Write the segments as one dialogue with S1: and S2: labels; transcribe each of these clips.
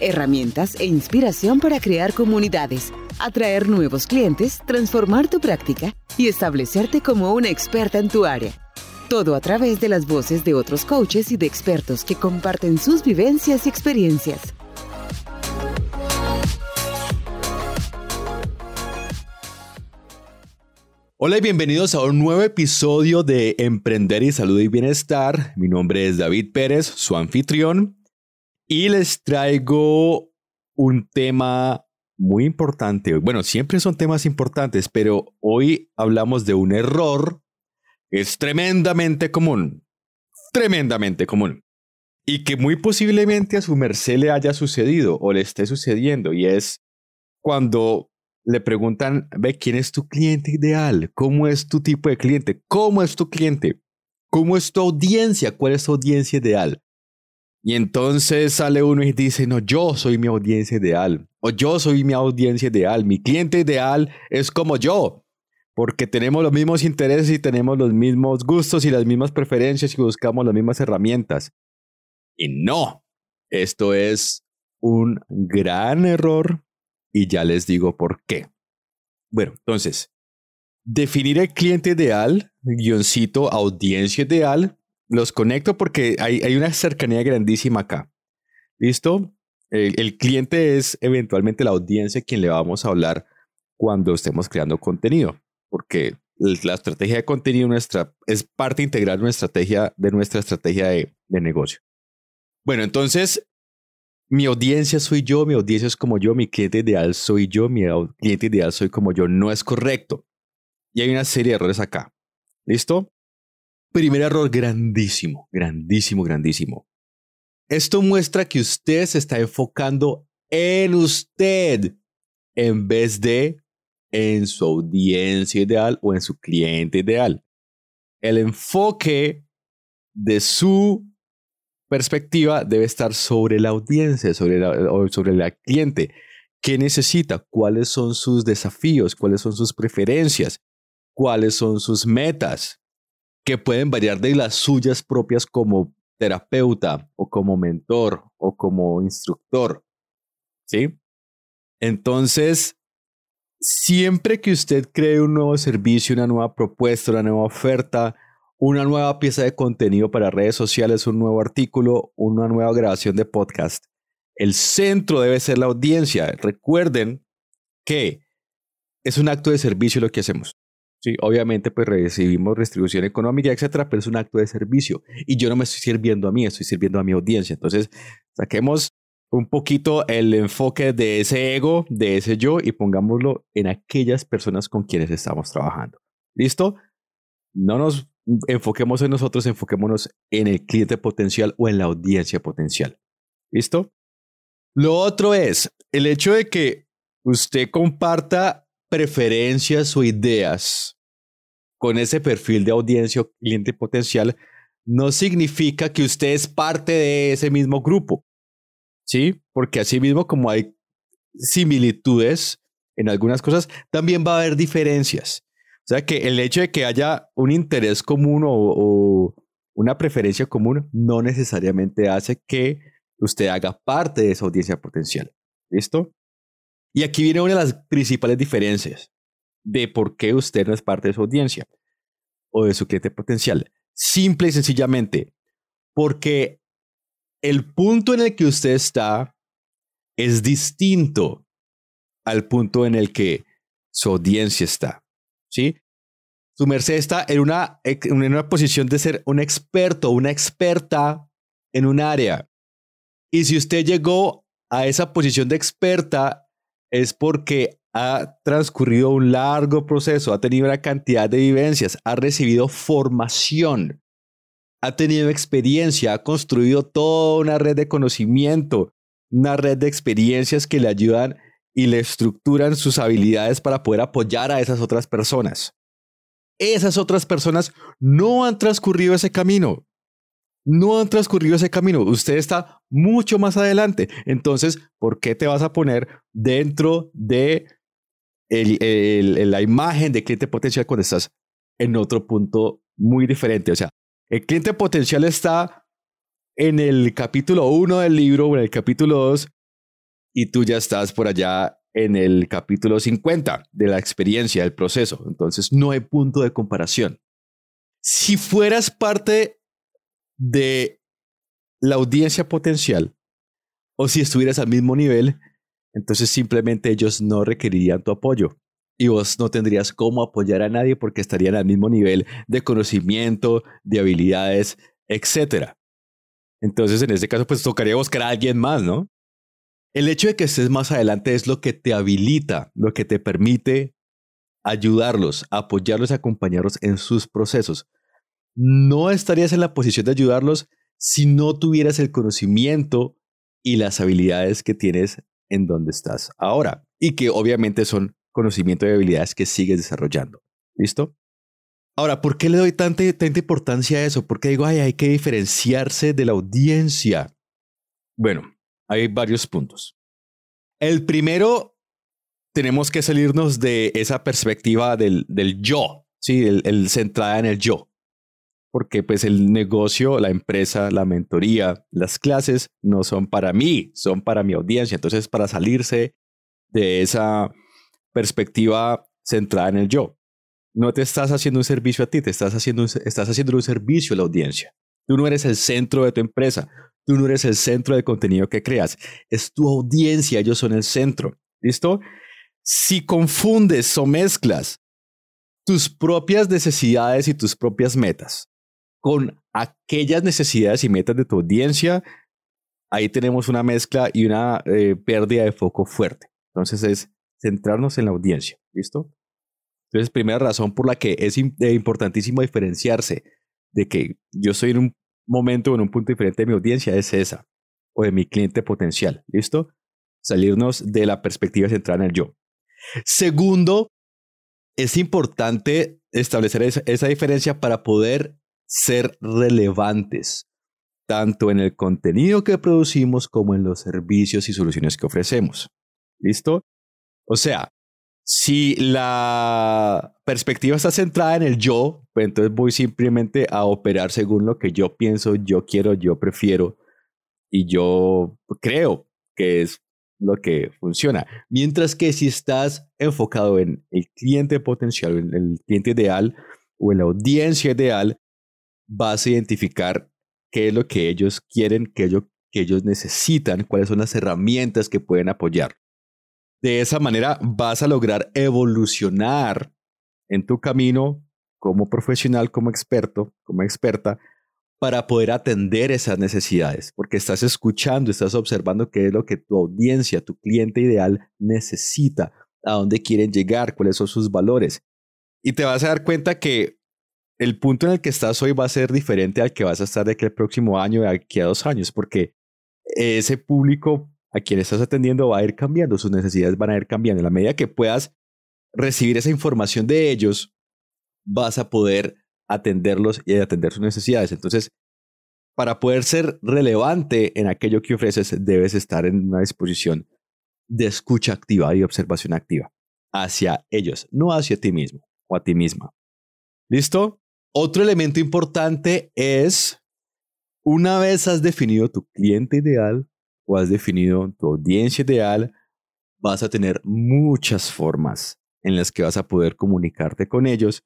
S1: herramientas e inspiración para crear comunidades, atraer nuevos clientes, transformar tu práctica y establecerte como una experta en tu área. Todo a través de las voces de otros coaches y de expertos que comparten sus vivencias y experiencias.
S2: Hola y bienvenidos a un nuevo episodio de Emprender y Salud y Bienestar. Mi nombre es David Pérez, su anfitrión, y les traigo un tema muy importante. Bueno, siempre son temas importantes, pero hoy hablamos de un error que es tremendamente común, tremendamente común, y que muy posiblemente a su merced le haya sucedido o le esté sucediendo, y es cuando le preguntan, ve, ¿quién es tu cliente ideal? ¿Cómo es tu tipo de cliente? ¿Cómo es tu cliente? ¿Cómo es tu audiencia? ¿Cuál es tu audiencia ideal? Y entonces sale uno y dice, no, yo soy mi audiencia ideal, o yo soy mi audiencia ideal, mi cliente ideal es como yo, porque tenemos los mismos intereses y tenemos los mismos gustos y las mismas preferencias y buscamos las mismas herramientas. Y no, esto es un gran error y ya les digo por qué. Bueno, entonces, definir el cliente ideal, guioncito, audiencia ideal, los conecto porque hay, hay una cercanía grandísima acá. ¿Listo? El, cliente es eventualmente la audiencia quien le vamos a hablar cuando estemos creando contenido, porque la estrategia de contenido nuestra es parte integral de nuestra estrategia, de nuestra estrategia de, de negocio. Bueno, entonces mi audiencia soy yo, mi audiencia es como yo, mi cliente ideal soy yo, mi cliente ideal soy como yo. No es correcto. Y hay una serie de errores acá. ¿Listo? Primer error grandísimo, grandísimo, grandísimo. Esto muestra que usted se está enfocando en usted en vez de en su audiencia ideal o en su cliente ideal. El enfoque de su perspectiva debe estar sobre la audiencia, sobre la, sobre la cliente. ¿Qué necesita? ¿Cuáles son sus desafíos? ¿Cuáles son sus preferencias? ¿Cuáles son sus metas? Que pueden variar de las suyas propias como terapeuta o como mentor o como instructor. ¿Sí? Entonces, siempre que usted cree un nuevo servicio, una nueva propuesta, una nueva oferta, una nueva pieza de contenido para redes sociales, un nuevo artículo, una nueva grabación de podcast. El centro debe ser la audiencia. Recuerden que es un acto de servicio lo que hacemos. Sí, obviamente pues recibimos distribución económica, etcétera, pero es un acto de servicio y yo no me estoy sirviendo a mí, estoy sirviendo a mi audiencia. Entonces, saquemos un poquito el enfoque de ese ego, de ese yo y pongámoslo en aquellas personas con quienes estamos trabajando. ¿Listo? No nos enfoquemos en nosotros, enfoquémonos en el cliente potencial o en la audiencia potencial. ¿Listo? Lo otro es el hecho de que usted comparta preferencias o ideas con ese perfil de audiencia o cliente potencial no significa que usted es parte de ese mismo grupo. ¿Sí? Porque así mismo como hay similitudes en algunas cosas, también va a haber diferencias. O sea que el hecho de que haya un interés común o, una preferencia común no necesariamente hace que usted haga parte de esa audiencia potencial. ¿Listo? Y aquí viene una de las principales diferencias de por qué usted no es parte de su audiencia o de su cliente potencial. Simple y sencillamente, porque el punto en el que usted está es distinto al punto en el que su audiencia está. ¿sí? Su merced está en una, en una posición de ser un experto, una experta en un área. Y si usted llegó a esa posición de experta es porque ha transcurrido un largo proceso, ha tenido una cantidad de vivencias, ha recibido formación, ha tenido experiencia, ha construido toda una red de conocimiento, una red de experiencias que le ayudan y le estructuran sus habilidades para poder apoyar a esas otras personas. Esas otras personas no han transcurrido ese camino. No han transcurrido ese camino. Usted está mucho más adelante. Entonces, ¿por qué te vas a poner dentro de la imagen de cliente potencial cuando estás en otro punto muy diferente? O sea, el cliente potencial está en el capítulo 1 del libro o en el capítulo 2 y tú ya estás por allá en el capítulo 50 de la experiencia, del proceso. Entonces no hay punto de comparación. Si fueras parte de la audiencia potencial o si estuvieras al mismo nivel, entonces simplemente ellos no requerirían tu apoyo y vos no tendrías cómo apoyar a nadie porque estarían al mismo nivel de conocimiento, de habilidades, etc. Entonces, en este caso, pues tocaría buscar a alguien más, ¿no? El hecho de que estés más adelante es lo que te habilita, lo que te permite ayudarlos, apoyarlos, acompañarlos en sus procesos. No estarías en la posición de ayudarlos si no tuvieras el conocimiento y las habilidades que tienes en donde estás ahora y que obviamente son conocimiento y habilidades que sigues desarrollando. ¿Listo? Ahora, ¿por qué le doy tanta, tanta importancia a eso? Porque digo, ay, hay que diferenciarse de la audiencia. Bueno, hay varios puntos. El primero, tenemos que salirnos de esa perspectiva del, del yo, ¿sí? El, centrada en el yo. Porque pues el negocio, la empresa, la mentoría, las clases no son para mí, son para mi audiencia. Entonces, para salirse de esa perspectiva centrada en el yo, no te estás haciendo un servicio a ti, te estás haciendo, estás haciendo un servicio a la audiencia. Tú no eres el centro de tu empresa, Tú no eres el centro del contenido que creas, es tu audiencia, ellos son el centro. ¿Listo? Si confundes o mezclas tus propias necesidades y tus propias metas con aquellas necesidades y metas de tu audiencia, ahí tenemos una mezcla y una eh, pérdida de foco fuerte. Entonces es centrarnos en la audiencia. ¿Listo? Entonces, primera razón por la que es eh, importantísimo diferenciarse de que yo soy en un momento, en un punto diferente de mi audiencia es esa, o de mi cliente potencial. ¿Listo? Salirnos de la perspectiva centrada en el yo. Segundo, es importante establecer esa, diferencia para poder ser relevantes, tanto en el contenido que producimos como en los servicios y soluciones que ofrecemos. ¿Listo? O sea, si la perspectiva está centrada en el yo, pues entonces voy simplemente a operar según lo que yo pienso, yo quiero, yo prefiero y yo creo que es lo que funciona. Mientras que si estás enfocado en el cliente potencial, en el cliente ideal o en la audiencia ideal, vas a identificar qué es lo que ellos quieren, qué que ellos necesitan, cuáles son las herramientas que pueden apoyar. De esa manera vas a lograr evolucionar en tu camino como profesional, como experto, como experta, para poder atender esas necesidades, porque estás escuchando, estás observando qué es lo que tu audiencia, tu cliente ideal necesita, a dónde quieren llegar, cuáles son sus valores. Y te vas a dar cuenta que el punto en el que estás hoy va a ser diferente al que vas a estar de aquí al próximo año, de aquí a dos años, porque ese público a quien estás atendiendo va a ir cambiando, sus necesidades van a ir cambiando. En la medida que puedas recibir esa información de ellos, vas a poder atenderlos y atender sus necesidades. Entonces, para poder ser relevante en aquello que ofreces, debes estar en una disposición de escucha activa y observación activa hacia ellos, no hacia ti mismo o a ti misma. ¿Listo? Otro elemento importante es, una vez has definido tu cliente ideal, o has definido tu audiencia ideal, vas a tener muchas formas en las que vas a poder comunicarte con ellos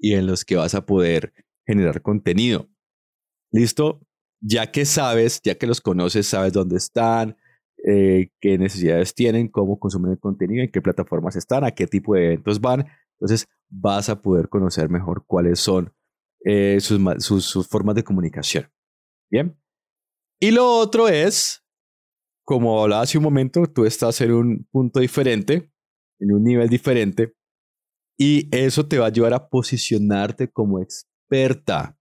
S2: y en las que vas a poder generar contenido. ¿Listo? Ya que sabes, ya que los conoces, sabes dónde están, eh, qué necesidades tienen, cómo consumen el contenido, en qué plataformas están, a qué tipo de eventos van. Entonces vas a poder conocer mejor cuáles son eh, sus formas de comunicación. Bien. Y lo otro es como hablaba hace un momento, tú estás en un punto diferente, en un nivel diferente, y eso te va a ayudar a posicionarte como experta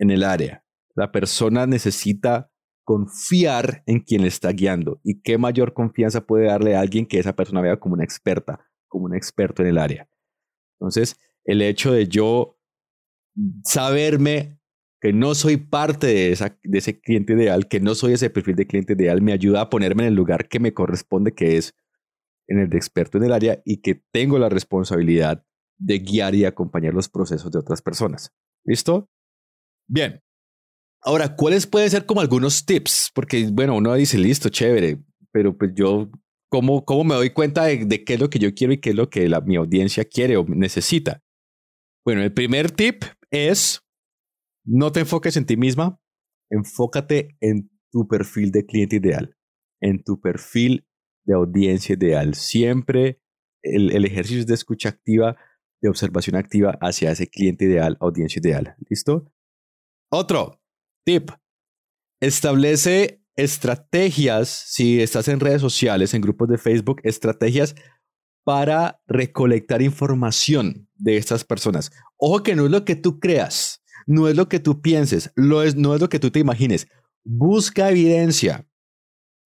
S2: en el área. La persona necesita confiar en quien le está guiando. ¿Y qué mayor confianza puede darle a alguien que esa persona vea como una experta, como un experto en el área? Entonces, el hecho de yo saberme que no soy parte de, esa, de ese cliente ideal, que no soy ese perfil de cliente ideal, me ayuda a ponerme en el lugar que me corresponde, que es en el de experto en el área y que tengo la responsabilidad de guiar y acompañar los procesos de otras personas. ¿Listo? Bien. Ahora, ¿cuáles pueden ser como algunos tips? Porque, bueno, uno dice, listo, chévere, pero pues yo, ¿cómo, cómo me doy cuenta de, qué es lo que yo quiero y qué es lo que la, mi audiencia quiere o necesita? Bueno, el primer tip es, no te enfoques en ti misma, enfócate en tu perfil de cliente ideal, en tu perfil de audiencia ideal. Siempre el, el ejercicio de escucha activa de observación activa hacia ese cliente ideal, audiencia ideal. ¿Listo? Otro tip. Establece estrategias, si estás en redes sociales, en grupos de Facebook, estrategias para recolectar información de estas personas. Ojo que no es lo que tú creas, no es lo que tú pienses, no es lo que tú te imagines. Busca evidencia,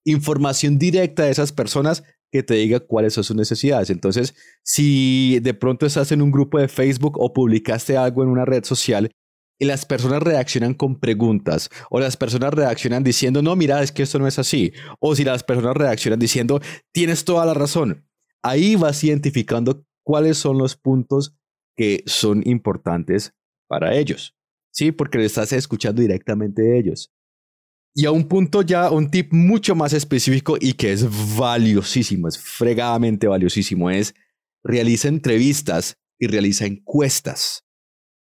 S2: información directa de esas personas que te diga cuáles son sus necesidades. Entonces, si de pronto estás en un grupo de Facebook o publicaste algo en una red social y las personas reaccionan con preguntas o las personas reaccionan diciendo, no, mira, es que esto no es así. O si las personas reaccionan diciendo, tienes toda la razón. Ahí vas identificando cuáles son los puntos que son importantes para ellos. Sí, porque le estás escuchando directamente de ellos. Y a un punto ya, un tip mucho más específico y que es valiosísimo, es fregadamente valiosísimo, es realiza entrevistas y realiza encuestas.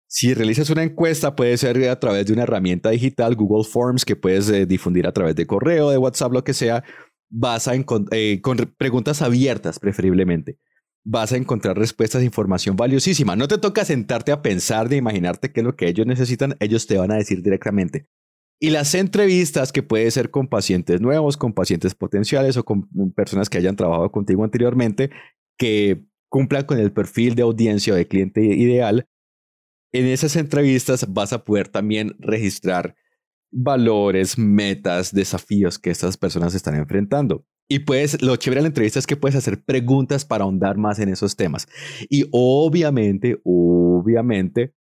S2: Si realizas una encuesta, puede ser a través de una herramienta digital, Google Forms, que puedes eh, difundir a través de correo, de WhatsApp, lo que sea. Vas a eh, con preguntas abiertas, preferiblemente. Vas a encontrar respuestas e información valiosísima. No te toca sentarte a pensar de imaginarte qué es lo que ellos necesitan, ellos te van a decir directamente. Y las entrevistas que puede ser con pacientes nuevos, con pacientes potenciales o con personas que hayan trabajado contigo anteriormente, que cumplan con el perfil de audiencia o de cliente ideal. En esas entrevistas vas a poder también registrar valores, metas, desafíos que estas personas están enfrentando. Y pues lo chévere de la entrevista es que puedes hacer preguntas para ahondar más en esos temas. Y obviamente, obviamente,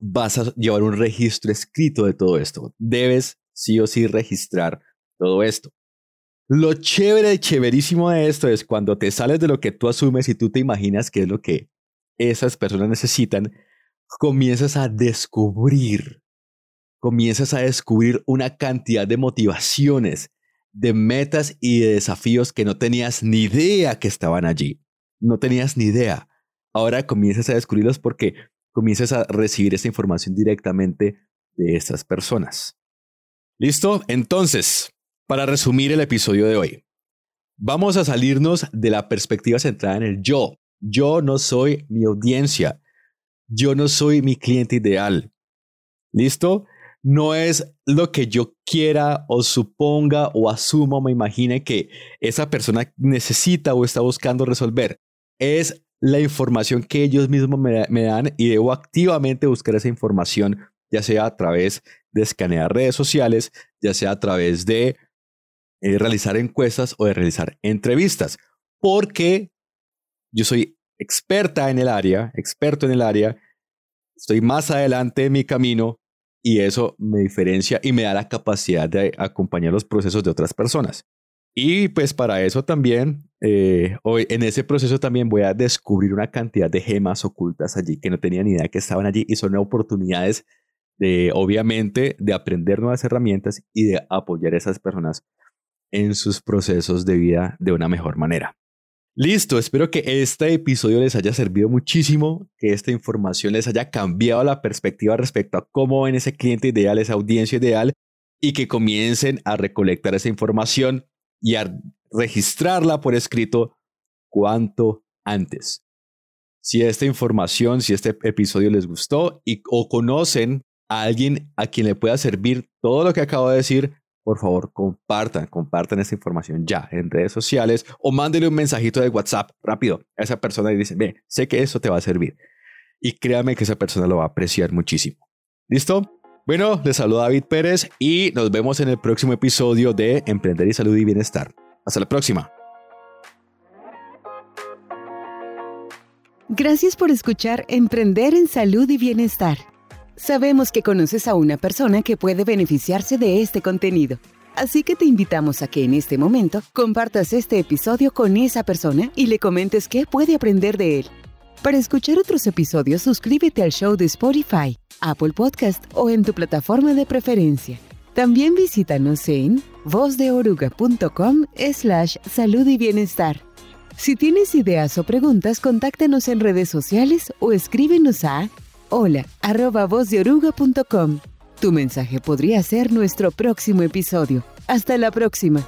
S2: vas a llevar un registro escrito de todo esto. Debes sí o sí registrar todo esto. Lo chévere, chéverísimo de esto es cuando te sales de lo que tú asumes y tú te imaginas que es lo que esas personas necesitan, comienzas a descubrir, comienzas a descubrir una cantidad de motivaciones, de metas y de desafíos que no tenías ni idea que estaban allí. No tenías ni idea. Ahora comienzas a descubrirlos porque comiences a recibir esta información directamente de estas personas. ¿Listo? Entonces, para resumir el episodio de hoy, vamos a salirnos de la perspectiva centrada en el yo. Yo no soy mi audiencia. Yo no soy mi cliente ideal. ¿Listo? No es lo que yo quiera o suponga o asuma o me imagine que esa persona necesita o está buscando resolver. Es la información que ellos mismos me, dan y debo activamente buscar esa información, ya sea a través de escanear redes sociales, ya sea a través de eh, realizar encuestas o de realizar entrevistas, porque yo soy experta en el área, experto en el área, estoy más adelante en mi camino y eso me diferencia y me da la capacidad de acompañar los procesos de otras personas. Y pues para eso también, eh, hoy, en ese proceso también voy a descubrir una cantidad de gemas ocultas allí que no tenía ni idea que estaban allí y son oportunidades de, obviamente, de aprender nuevas herramientas y de apoyar a esas personas en sus procesos de vida de una mejor manera. Listo, espero que este episodio les haya servido muchísimo, que esta información les haya cambiado la perspectiva respecto a cómo ven ese cliente ideal, esa audiencia ideal y que comiencen a recolectar esa información y a registrarla por escrito cuanto antes. Si esta información, si este episodio les gustó y, o conocen a alguien a quien le pueda servir todo lo que acabo de decir, por favor, compartan, compartan esta información ya en redes sociales o mándenle un mensajito de WhatsApp rápido a esa persona y dicen, ve, sé que eso te va a servir. Y créame que esa persona lo va a apreciar muchísimo. ¿Listo? Bueno, les saluda David Pérez y nos vemos en el próximo episodio de Emprender y Salud y Bienestar. Hasta la próxima.
S1: Gracias por escuchar Emprender en Salud y Bienestar. Sabemos que conoces a una persona que puede beneficiarse de este contenido. Así que te invitamos a que en este momento compartas este episodio con esa persona y le comentes qué puede aprender de él. Para escuchar otros episodios, suscríbete al show de Spotify, Apple Podcast o en tu plataforma de preferencia. También visítanos en vozdeoruga.com slash salud y bienestar. Si tienes ideas o preguntas, contáctanos en redes sociales o escríbenos a hola arroba Tu mensaje podría ser nuestro próximo episodio. Hasta la próxima.